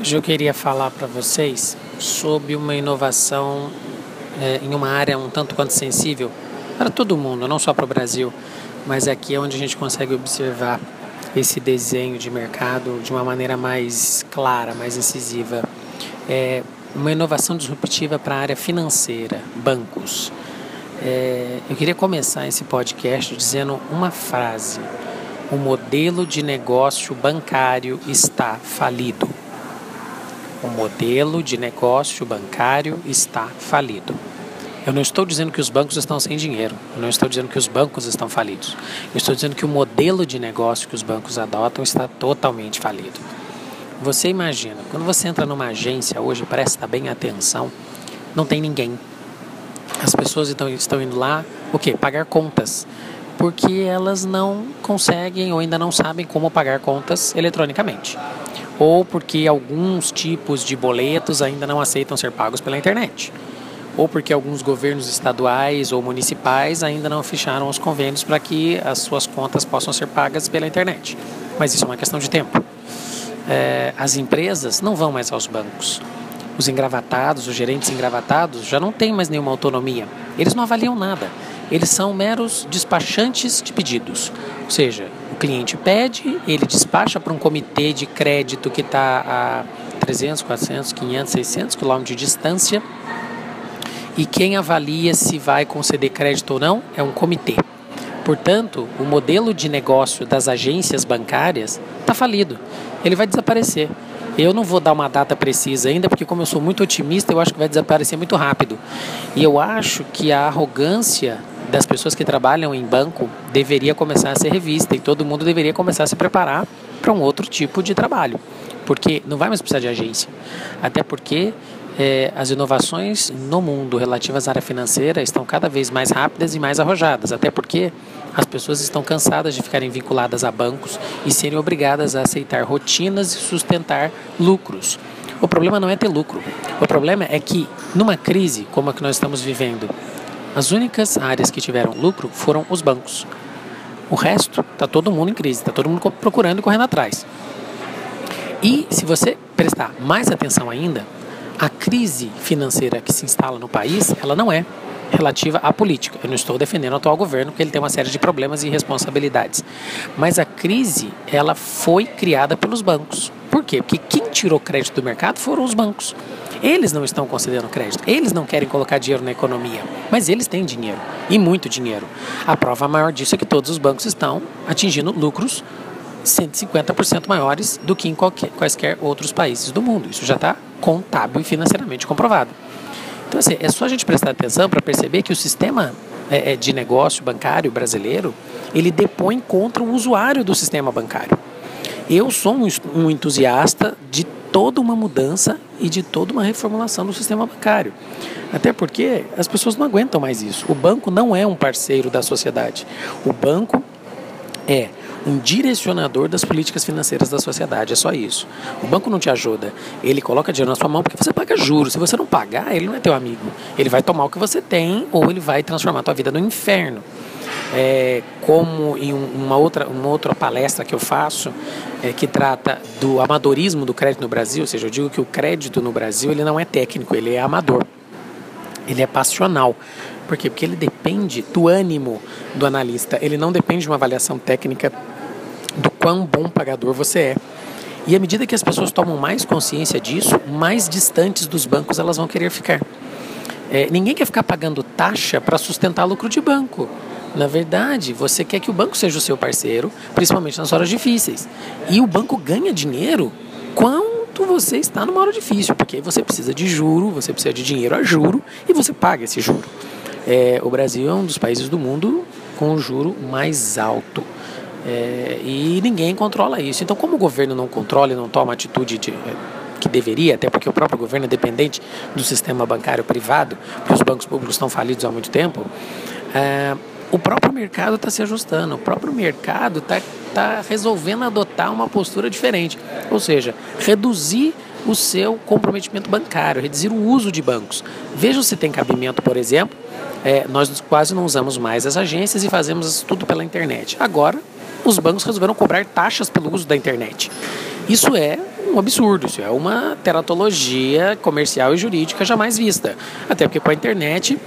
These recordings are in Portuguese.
Hoje eu queria falar para vocês sobre uma inovação é, em uma área um tanto quanto sensível para todo mundo, não só para o Brasil, mas aqui é onde a gente consegue observar esse desenho de mercado de uma maneira mais clara, mais incisiva. É uma inovação disruptiva para a área financeira, bancos. É, eu queria começar esse podcast dizendo uma frase: o modelo de negócio bancário está falido. O modelo de negócio bancário está falido. Eu não estou dizendo que os bancos estão sem dinheiro, eu não estou dizendo que os bancos estão falidos. Eu estou dizendo que o modelo de negócio que os bancos adotam está totalmente falido. Você imagina, quando você entra numa agência hoje, presta bem atenção, não tem ninguém. As pessoas estão, estão indo lá, o quê? Pagar contas. Porque elas não conseguem ou ainda não sabem como pagar contas eletronicamente ou porque alguns tipos de boletos ainda não aceitam ser pagos pela internet, ou porque alguns governos estaduais ou municipais ainda não fecharam os convênios para que as suas contas possam ser pagas pela internet. Mas isso é uma questão de tempo. É, as empresas não vão mais aos bancos. Os engravatados, os gerentes engravatados, já não têm mais nenhuma autonomia. Eles não avaliam nada. Eles são meros despachantes de pedidos. Ou seja, cliente pede, ele despacha para um comitê de crédito que está a 300, 400, 500, 600 quilômetros de distância. E quem avalia se vai conceder crédito ou não é um comitê. Portanto, o modelo de negócio das agências bancárias está falido. Ele vai desaparecer. Eu não vou dar uma data precisa ainda, porque como eu sou muito otimista, eu acho que vai desaparecer muito rápido. E eu acho que a arrogância das pessoas que trabalham em banco deveria começar a ser revista e todo mundo deveria começar a se preparar para um outro tipo de trabalho, porque não vai mais precisar de agência, até porque é, as inovações no mundo relativas à área financeira estão cada vez mais rápidas e mais arrojadas, até porque as pessoas estão cansadas de ficarem vinculadas a bancos e serem obrigadas a aceitar rotinas e sustentar lucros. O problema não é ter lucro. O problema é que, numa crise como a que nós estamos vivendo, as únicas áreas que tiveram lucro foram os bancos. O resto está todo mundo em crise, está todo mundo procurando e correndo atrás. E se você prestar mais atenção ainda, a crise financeira que se instala no país, ela não é relativa à política. Eu não estou defendendo o atual governo, porque ele tem uma série de problemas e responsabilidades. Mas a crise, ela foi criada pelos bancos. Por quê? Porque quem tirou crédito do mercado foram os bancos. Eles não estão concedendo crédito, eles não querem colocar dinheiro na economia, mas eles têm dinheiro e muito dinheiro. A prova maior disso é que todos os bancos estão atingindo lucros 150% maiores do que em qualquer, quaisquer outros países do mundo. Isso já está contábil e financeiramente comprovado. Então, assim, é só a gente prestar atenção para perceber que o sistema é, é, de negócio bancário brasileiro ele depõe contra o usuário do sistema bancário. Eu sou um, um entusiasta de toda uma mudança e de toda uma reformulação do sistema bancário. Até porque as pessoas não aguentam mais isso. O banco não é um parceiro da sociedade. O banco é um direcionador das políticas financeiras da sociedade, é só isso. O banco não te ajuda, ele coloca dinheiro na sua mão porque você paga juros. Se você não pagar, ele não é teu amigo. Ele vai tomar o que você tem ou ele vai transformar a tua vida no inferno é, como em uma outra, uma outra palestra que eu faço, é, que trata do amadorismo do crédito no Brasil, ou seja, eu digo que o crédito no Brasil ele não é técnico, ele é amador, ele é passional. Por quê? Porque ele depende do ânimo do analista, ele não depende de uma avaliação técnica do quão bom pagador você é. E à medida que as pessoas tomam mais consciência disso, mais distantes dos bancos elas vão querer ficar. É, ninguém quer ficar pagando taxa para sustentar lucro de banco. Na verdade, você quer que o banco seja o seu parceiro, principalmente nas horas difíceis. E o banco ganha dinheiro quando você está numa hora difícil, porque você precisa de juro, você precisa de dinheiro a juro e você paga esse juro. É, o Brasil é um dos países do mundo com o juro mais alto. É, e ninguém controla isso. Então, como o governo não controla e não toma atitude de, que deveria, até porque o próprio governo é dependente do sistema bancário privado, porque os bancos públicos estão falidos há muito tempo, é, o próprio mercado está se ajustando, o próprio mercado está tá resolvendo adotar uma postura diferente, ou seja, reduzir o seu comprometimento bancário, reduzir o uso de bancos. Veja se tem cabimento, por exemplo, é, nós quase não usamos mais as agências e fazemos tudo pela internet. Agora, os bancos resolveram cobrar taxas pelo uso da internet. Isso é um absurdo, isso é uma teratologia comercial e jurídica jamais vista. Até porque com a internet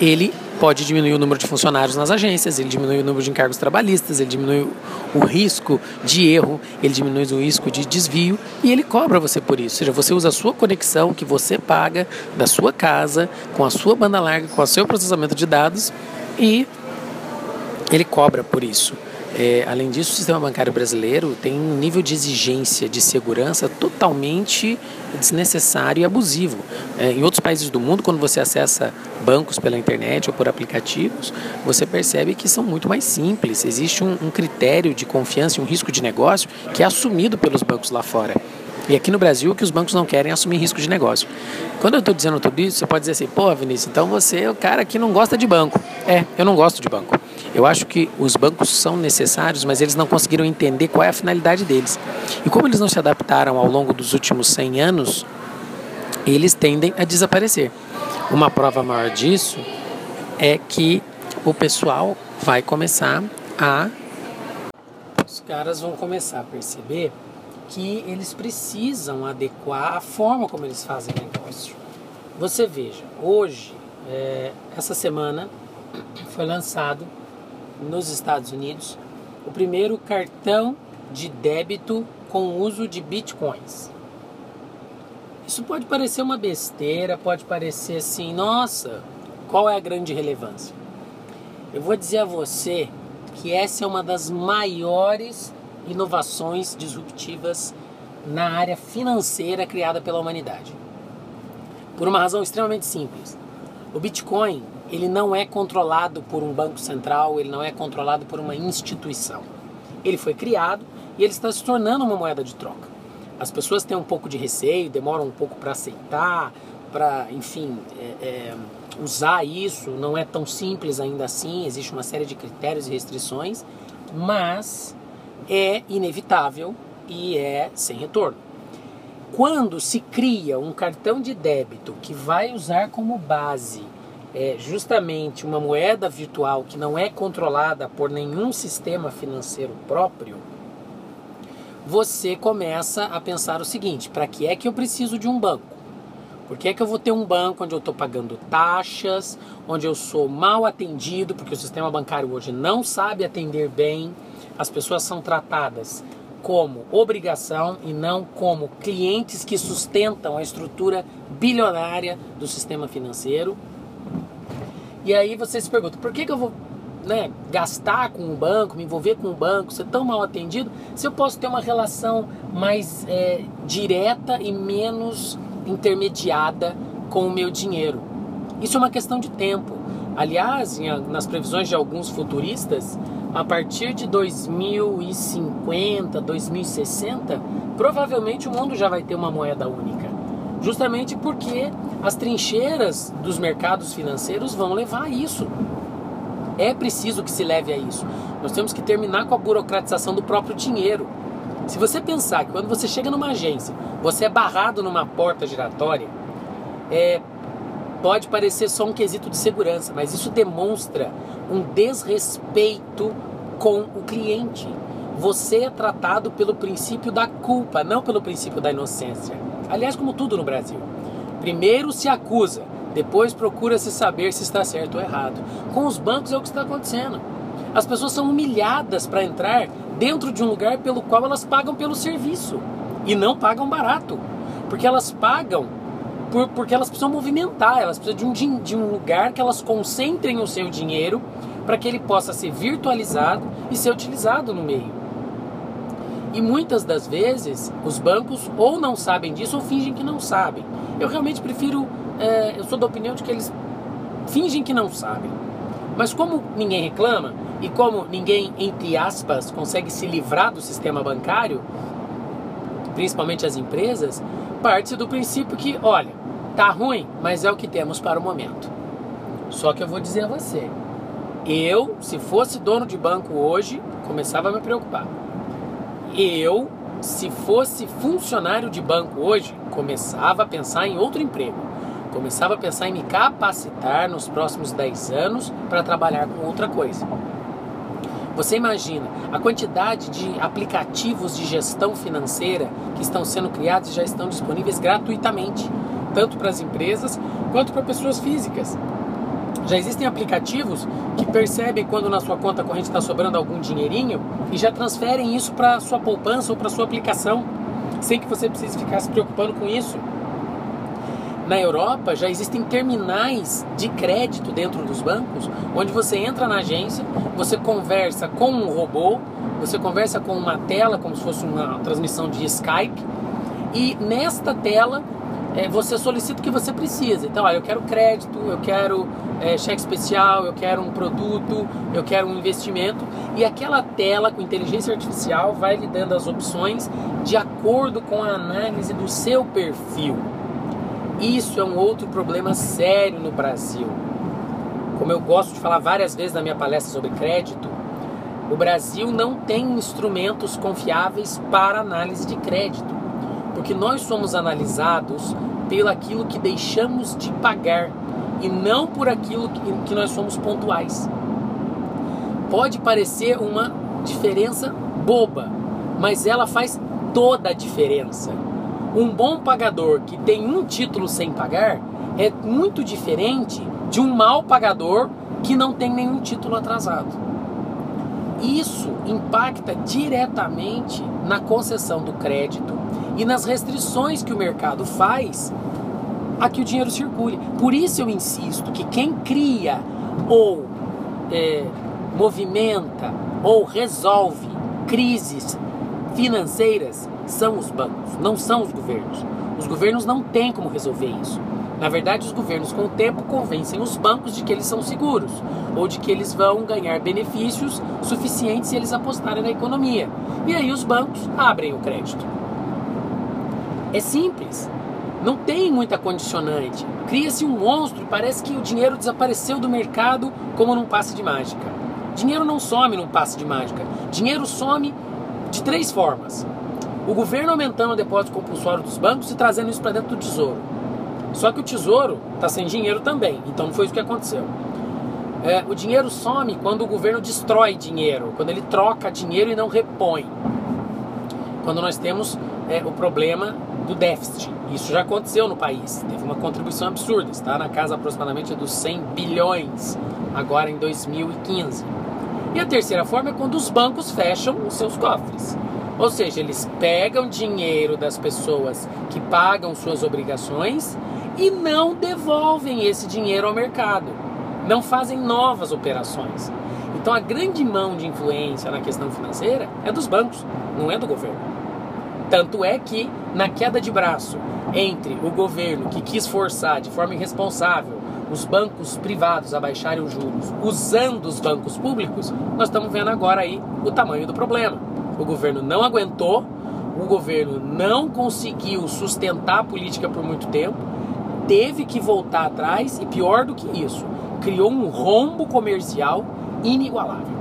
ele pode diminuir o número de funcionários nas agências, ele diminui o número de encargos trabalhistas, ele diminui o risco de erro, ele diminui o risco de desvio e ele cobra você por isso. Ou seja, você usa a sua conexão que você paga da sua casa, com a sua banda larga, com o seu processamento de dados e ele cobra por isso. É, além disso, o sistema bancário brasileiro tem um nível de exigência de segurança totalmente desnecessário e abusivo. É, em outros países do mundo, quando você acessa bancos pela internet ou por aplicativos, você percebe que são muito mais simples. Existe um, um critério de confiança e um risco de negócio que é assumido pelos bancos lá fora. E aqui no Brasil, que os bancos não querem assumir risco de negócio. Quando eu estou dizendo tudo isso, você pode dizer assim, pô, Vinícius, então você é o cara que não gosta de banco. É, eu não gosto de banco. Eu acho que os bancos são necessários, mas eles não conseguiram entender qual é a finalidade deles. E como eles não se adaptaram ao longo dos últimos 100 anos, eles tendem a desaparecer. Uma prova maior disso é que o pessoal vai começar a. Os caras vão começar a perceber que eles precisam adequar a forma como eles fazem negócio. Você veja, hoje, é, essa semana, foi lançado nos Estados Unidos o primeiro cartão de débito com uso de bitcoins. Isso pode parecer uma besteira, pode parecer assim, nossa, qual é a grande relevância? Eu vou dizer a você que essa é uma das maiores inovações disruptivas na área financeira criada pela humanidade. Por uma razão extremamente simples. O Bitcoin ele não é controlado por um banco central, ele não é controlado por uma instituição. Ele foi criado e ele está se tornando uma moeda de troca. As pessoas têm um pouco de receio, demoram um pouco para aceitar, para, enfim, é, é, usar isso. Não é tão simples ainda assim, existe uma série de critérios e restrições, mas é inevitável e é sem retorno. Quando se cria um cartão de débito que vai usar como base é justamente uma moeda virtual que não é controlada por nenhum sistema financeiro próprio, você começa a pensar o seguinte: para que é que eu preciso de um banco? Por que é que eu vou ter um banco onde eu estou pagando taxas, onde eu sou mal atendido, porque o sistema bancário hoje não sabe atender bem, as pessoas são tratadas como obrigação e não como clientes que sustentam a estrutura bilionária do sistema financeiro. E aí você se pergunta, por que, que eu vou né, gastar com o banco, me envolver com o banco, ser tão mal atendido, se eu posso ter uma relação mais é, direta e menos intermediada com o meu dinheiro? Isso é uma questão de tempo. Aliás, nas previsões de alguns futuristas, a partir de 2050, 2060, provavelmente o mundo já vai ter uma moeda única justamente porque as trincheiras dos mercados financeiros vão levar a isso. É preciso que se leve a isso. Nós temos que terminar com a burocratização do próprio dinheiro. Se você pensar que quando você chega numa agência, você é barrado numa porta giratória, é, pode parecer só um quesito de segurança, mas isso demonstra um desrespeito com o cliente. Você é tratado pelo princípio da culpa, não pelo princípio da inocência. Aliás, como tudo no Brasil. Primeiro se acusa, depois procura-se saber se está certo ou errado. Com os bancos é o que está acontecendo. As pessoas são humilhadas para entrar dentro de um lugar pelo qual elas pagam pelo serviço e não pagam barato, porque elas pagam por, porque elas precisam movimentar, elas precisam de um, de um lugar que elas concentrem o seu dinheiro para que ele possa ser virtualizado e ser utilizado no meio. E muitas das vezes os bancos ou não sabem disso ou fingem que não sabem. Eu realmente prefiro, é, eu sou da opinião de que eles fingem que não sabem. Mas como ninguém reclama e como ninguém, entre aspas, consegue se livrar do sistema bancário, principalmente as empresas, parte do princípio que, olha, tá ruim, mas é o que temos para o momento. Só que eu vou dizer a você, eu, se fosse dono de banco hoje, começava a me preocupar eu, se fosse funcionário de banco hoje, começava a pensar em outro emprego. Começava a pensar em me capacitar nos próximos 10 anos para trabalhar com outra coisa. Você imagina a quantidade de aplicativos de gestão financeira que estão sendo criados e já estão disponíveis gratuitamente, tanto para as empresas quanto para pessoas físicas. Já existem aplicativos que percebem quando na sua conta corrente está sobrando algum dinheirinho e já transferem isso para sua poupança ou para sua aplicação, sem que você precise ficar se preocupando com isso. Na Europa já existem terminais de crédito dentro dos bancos, onde você entra na agência, você conversa com um robô, você conversa com uma tela, como se fosse uma transmissão de Skype, e nesta tela é, você solicita o que você precisa. Então, olha, eu quero crédito, eu quero é, cheque especial, eu quero um produto, eu quero um investimento. E aquela tela com inteligência artificial vai lhe dando as opções de acordo com a análise do seu perfil. Isso é um outro problema sério no Brasil. Como eu gosto de falar várias vezes na minha palestra sobre crédito, o Brasil não tem instrumentos confiáveis para análise de crédito, porque nós somos analisados pelo aquilo que deixamos de pagar e não por aquilo que, nós somos pontuais. Pode parecer uma diferença boba, mas ela faz toda a diferença. Um bom pagador que tem um título sem pagar é muito diferente de um mau pagador que não tem nenhum título atrasado. Isso impacta diretamente na concessão do crédito e nas restrições que o mercado faz a que o dinheiro circule. Por isso eu insisto que quem cria ou é, movimenta ou resolve crises financeiras são os bancos, não são os governos. Os governos não têm como resolver isso. Na verdade, os governos, com o tempo, convencem os bancos de que eles são seguros ou de que eles vão ganhar benefícios suficientes se eles apostarem na economia. E aí os bancos abrem o crédito. É simples. Não tem muita condicionante. Cria-se um monstro e parece que o dinheiro desapareceu do mercado como num passe de mágica. Dinheiro não some num passe de mágica. Dinheiro some de três formas o governo aumentando o depósito compulsório dos bancos e trazendo isso para dentro do tesouro. Só que o tesouro está sem dinheiro também, então não foi isso que aconteceu. É, o dinheiro some quando o governo destrói dinheiro, quando ele troca dinheiro e não repõe. Quando nós temos é, o problema do déficit. Isso já aconteceu no país. Teve uma contribuição absurda, está na casa aproximadamente dos 100 bilhões, agora em 2015. E a terceira forma é quando os bancos fecham os seus cofres. Ou seja, eles pegam dinheiro das pessoas que pagam suas obrigações e não devolvem esse dinheiro ao mercado. Não fazem novas operações. Então a grande mão de influência na questão financeira é dos bancos, não é do governo. Tanto é que, na queda de braço entre o governo que quis forçar de forma irresponsável os bancos privados a baixarem os juros usando os bancos públicos, nós estamos vendo agora aí o tamanho do problema. O governo não aguentou, o governo não conseguiu sustentar a política por muito tempo, teve que voltar atrás e, pior do que isso, criou um rombo comercial inigualável.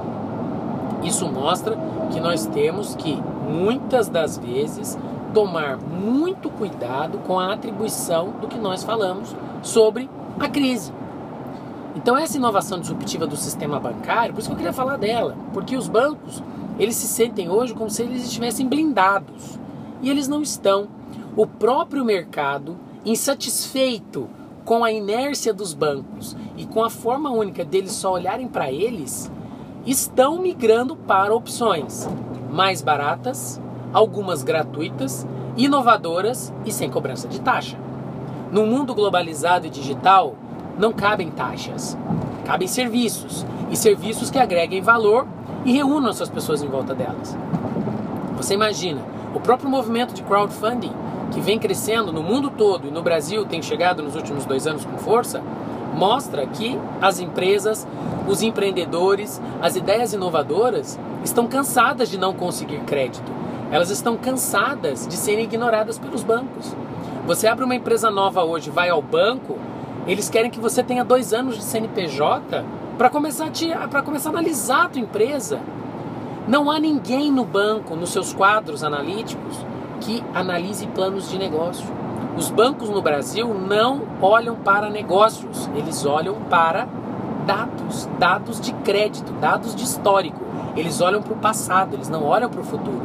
Isso mostra que nós temos que, muitas das vezes, tomar muito cuidado com a atribuição do que nós falamos sobre a crise. Então essa inovação disruptiva do sistema bancário, por isso que eu queria falar dela, porque os bancos eles se sentem hoje como se eles estivessem blindados. E eles não estão. O próprio mercado, insatisfeito com a inércia dos bancos e com a forma única deles só olharem para eles, estão migrando para opções mais baratas, algumas gratuitas, inovadoras e sem cobrança de taxa. No mundo globalizado e digital, não cabem taxas, cabem serviços e serviços que agreguem valor e reúnam essas pessoas em volta delas. Você imagina, o próprio movimento de crowdfunding, que vem crescendo no mundo todo e no Brasil tem chegado nos últimos dois anos com força, mostra que as empresas, os empreendedores, as ideias inovadoras estão cansadas de não conseguir crédito. Elas estão cansadas de serem ignoradas pelos bancos. Você abre uma empresa nova hoje, vai ao banco, eles querem que você tenha dois anos de CNPJ para começar, a começar a analisar a tua empresa. Não há ninguém no banco, nos seus quadros analíticos, que analise planos de negócio. Os bancos no Brasil não olham para negócios, eles olham para dados, dados de crédito, dados de histórico. Eles olham para o passado, eles não olham para o futuro.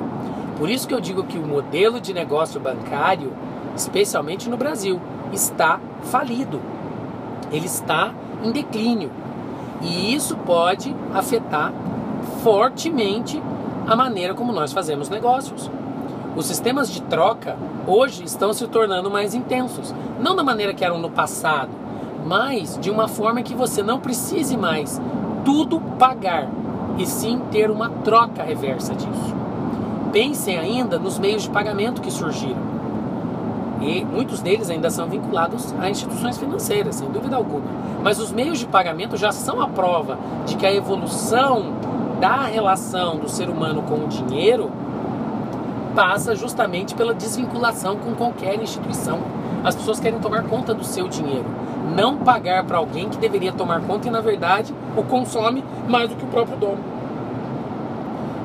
Por isso que eu digo que o modelo de negócio bancário, especialmente no Brasil, está falido. Ele está em declínio. E isso pode afetar fortemente a maneira como nós fazemos negócios. Os sistemas de troca hoje estão se tornando mais intensos, não da maneira que eram no passado, mas de uma forma que você não precise mais tudo pagar e sim ter uma troca reversa disso. Pensem ainda nos meios de pagamento que surgiram. E muitos deles ainda são vinculados a instituições financeiras, sem dúvida alguma. Mas os meios de pagamento já são a prova de que a evolução da relação do ser humano com o dinheiro passa justamente pela desvinculação com qualquer instituição. As pessoas querem tomar conta do seu dinheiro, não pagar para alguém que deveria tomar conta e na verdade o consome mais do que o próprio dono.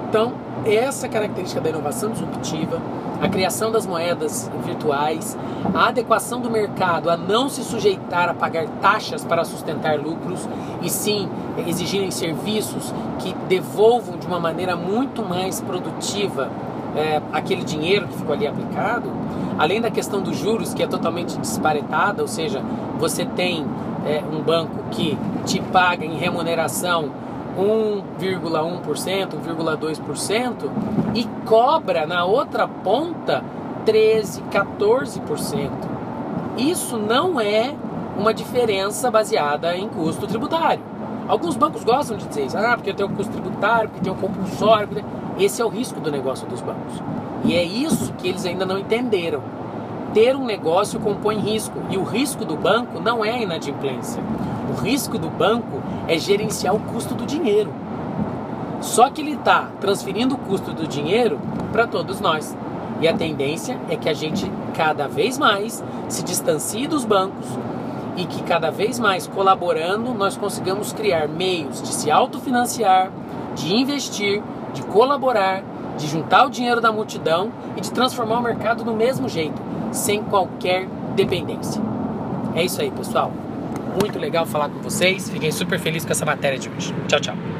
Então, essa característica da inovação disruptiva, a criação das moedas virtuais, a adequação do mercado a não se sujeitar a pagar taxas para sustentar lucros e sim exigirem serviços que devolvam de uma maneira muito mais produtiva é, aquele dinheiro que ficou ali aplicado, além da questão dos juros que é totalmente disparetada, ou seja, você tem é, um banco que te paga em remuneração 1,1%, 1,2% e cobra na outra ponta 13, 14%. Isso não é uma diferença baseada em custo tributário. Alguns bancos gostam de dizer isso, ah, porque tem o custo tributário, porque tem o compulsório. Porque... Esse é o risco do negócio dos bancos. E é isso que eles ainda não entenderam. Ter um negócio compõe risco, e o risco do banco não é inadimplência. O risco do banco é gerenciar o custo do dinheiro. Só que ele está transferindo o custo do dinheiro para todos nós. E a tendência é que a gente cada vez mais se distancie dos bancos e que cada vez mais colaborando nós consigamos criar meios de se autofinanciar, de investir, de colaborar, de juntar o dinheiro da multidão e de transformar o mercado do mesmo jeito, sem qualquer dependência. É isso aí, pessoal. Muito legal falar com vocês. Fiquei super feliz com essa matéria de hoje. Tchau, tchau.